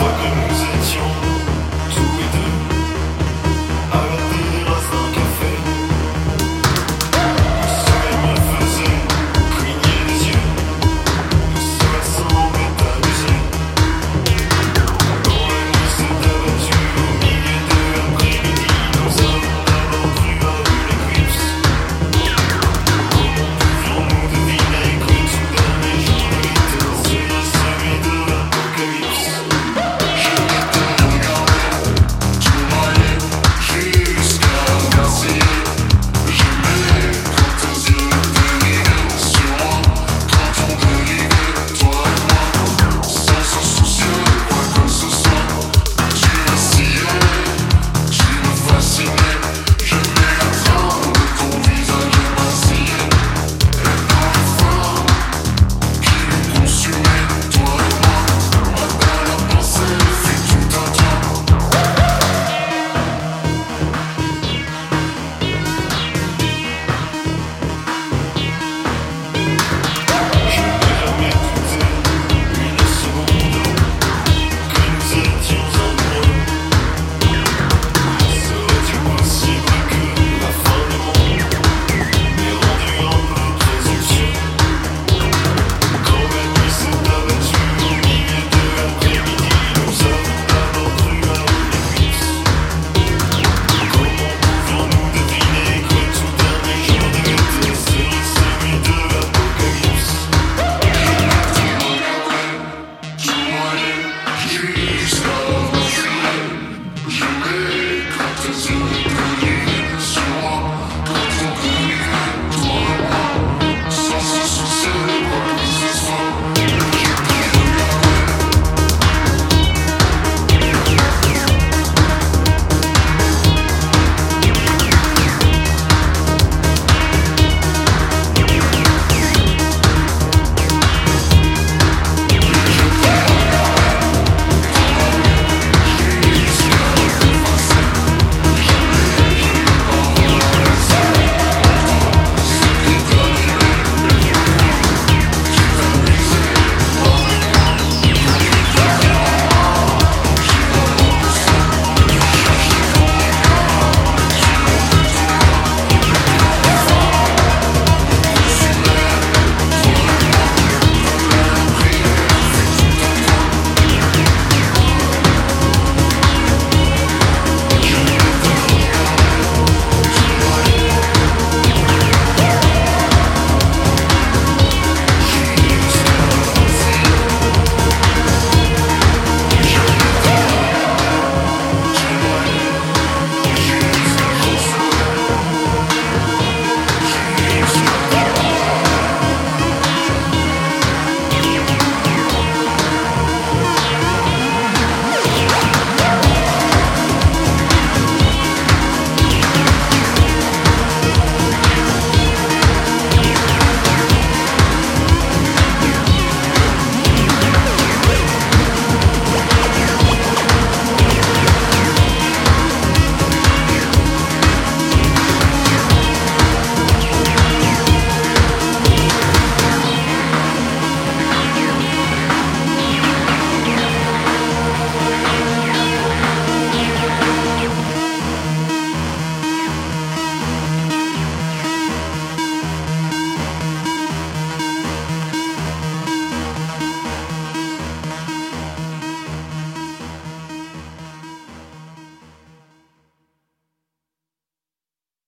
fuck